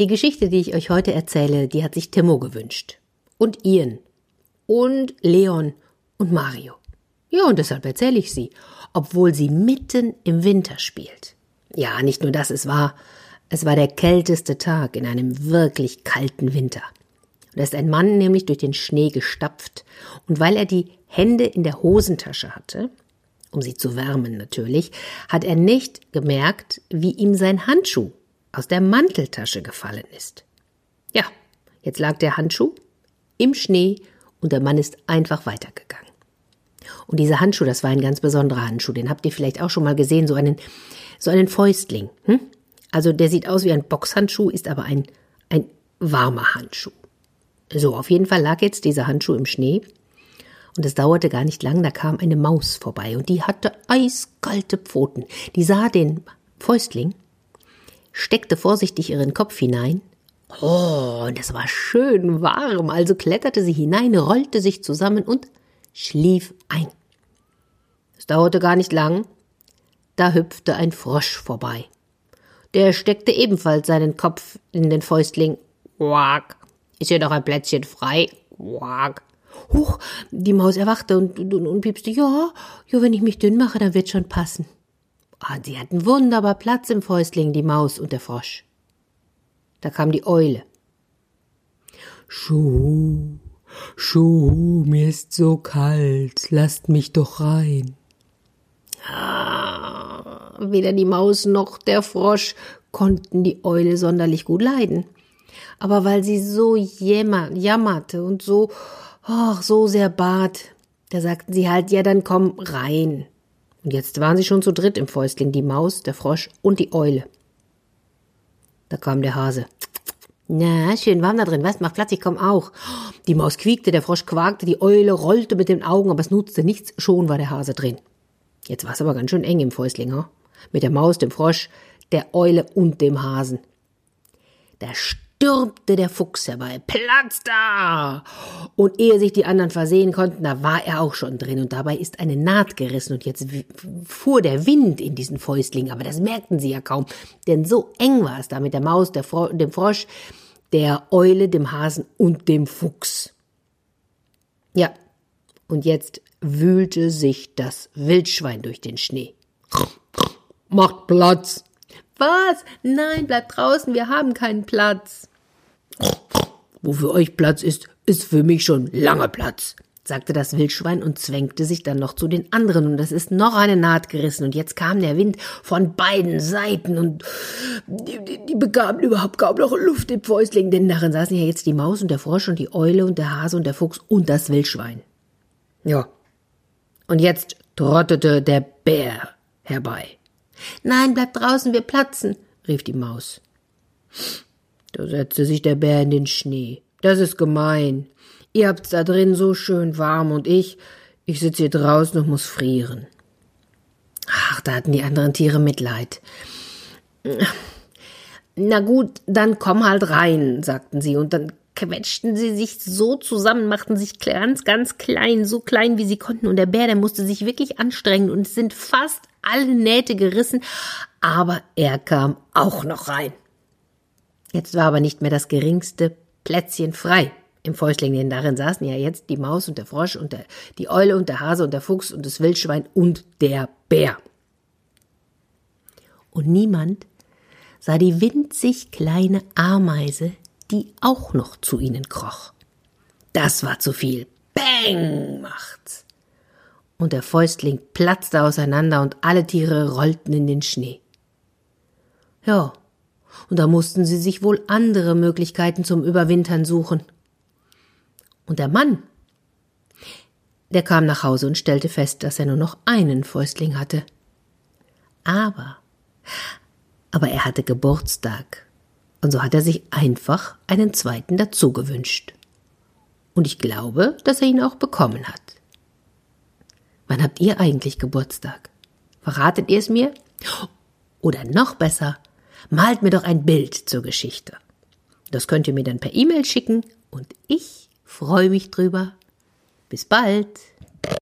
Die Geschichte, die ich euch heute erzähle, die hat sich Timo gewünscht. Und Ian. Und Leon und Mario. Ja, und deshalb erzähle ich sie, obwohl sie mitten im Winter spielt. Ja, nicht nur das, es war, es war der kälteste Tag in einem wirklich kalten Winter. Da ist ein Mann nämlich durch den Schnee gestapft, und weil er die Hände in der Hosentasche hatte, um sie zu wärmen natürlich, hat er nicht gemerkt, wie ihm sein Handschuh aus der Manteltasche gefallen ist. Ja, jetzt lag der Handschuh im Schnee und der Mann ist einfach weitergegangen. Und dieser Handschuh, das war ein ganz besonderer Handschuh, den habt ihr vielleicht auch schon mal gesehen, so einen, so einen Fäustling. Hm? Also der sieht aus wie ein Boxhandschuh, ist aber ein, ein warmer Handschuh. So, auf jeden Fall lag jetzt dieser Handschuh im Schnee und es dauerte gar nicht lang, da kam eine Maus vorbei und die hatte eiskalte Pfoten. Die sah den Fäustling, steckte vorsichtig ihren Kopf hinein. Oh, und es war schön warm, also kletterte sie hinein, rollte sich zusammen und schlief ein. Es dauerte gar nicht lang, da hüpfte ein Frosch vorbei. Der steckte ebenfalls seinen Kopf in den Fäustling. Quack. Ist hier noch ein Plätzchen frei? Quack. Huch, die Maus erwachte und, und, und piepste, ja, ja, wenn ich mich dünn mache, dann wird schon passen. Ah, sie hatten wunderbar Platz im Fäustling, die Maus und der Frosch. Da kam die Eule. Schuh, Schuh, mir ist so kalt, lasst mich doch rein. Ah, weder die Maus noch der Frosch konnten die Eule sonderlich gut leiden. Aber weil sie so jämmer, jammerte und so ach, so sehr bat. Da sagten sie halt, ja, dann komm rein. Und jetzt waren sie schon zu dritt im Fäustling, die Maus, der Frosch und die Eule. Da kam der Hase. Na, schön warm da drin, was? Mach Platz, ich komm auch. Die Maus quiekte, der Frosch quakte, die Eule rollte mit den Augen, aber es nutzte nichts, schon war der Hase drin. Jetzt war es aber ganz schön eng im Fäustling, ha? Mit der Maus, dem Frosch, der Eule und dem Hasen. Da stürmte der Fuchs herbei. Platz da! Und ehe sich die anderen versehen konnten, da war er auch schon drin. Und dabei ist eine Naht gerissen und jetzt fuhr der Wind in diesen Fäustling. Aber das merkten sie ja kaum, denn so eng war es da mit der Maus, der Fro dem Frosch, der Eule, dem Hasen und dem Fuchs. Ja, und jetzt wühlte sich das Wildschwein durch den Schnee. Macht Platz! Was? Nein, bleibt draußen, wir haben keinen Platz. Wo für euch Platz ist, ist für mich schon lange Platz, sagte das Wildschwein und zwängte sich dann noch zu den anderen, und es ist noch eine Naht gerissen, und jetzt kam der Wind von beiden Seiten, und die, die, die bekamen überhaupt kaum noch Luft im Fäustling, denn darin saßen ja jetzt die Maus und der Frosch und die Eule und der Hase und der Fuchs und das Wildschwein. Ja. Und jetzt trottete der Bär herbei. Nein, bleib draußen, wir platzen, rief die Maus. Da setzte sich der Bär in den Schnee. Das ist gemein. Ihr habt's da drin so schön warm und ich, ich sitze hier draußen und muss frieren. Ach, da hatten die anderen Tiere Mitleid. Na gut, dann komm halt rein, sagten sie, und dann quetschten sie sich so zusammen, machten sich ganz, ganz klein, so klein wie sie konnten, und der Bär, der musste sich wirklich anstrengen, und es sind fast alle Nähte gerissen, aber er kam auch noch rein. Jetzt war aber nicht mehr das geringste Plätzchen frei im Fäustling, denn darin saßen ja jetzt die Maus und der Frosch und der, die Eule und der Hase und der Fuchs und das Wildschwein und der Bär. Und niemand sah die winzig kleine Ameise, die auch noch zu ihnen kroch. Das war zu viel. Bang macht's. Und der Fäustling platzte auseinander und alle Tiere rollten in den Schnee. Ja, und da mussten sie sich wohl andere Möglichkeiten zum Überwintern suchen. Und der Mann, der kam nach Hause und stellte fest, dass er nur noch einen Fäustling hatte. Aber, aber er hatte Geburtstag, und so hat er sich einfach einen zweiten dazu gewünscht. Und ich glaube, dass er ihn auch bekommen hat. Habt ihr eigentlich Geburtstag? Verratet ihr es mir? Oder noch besser, Malt mir doch ein Bild zur Geschichte. Das könnt ihr mir dann per E-Mail schicken und ich freue mich drüber. Bis bald.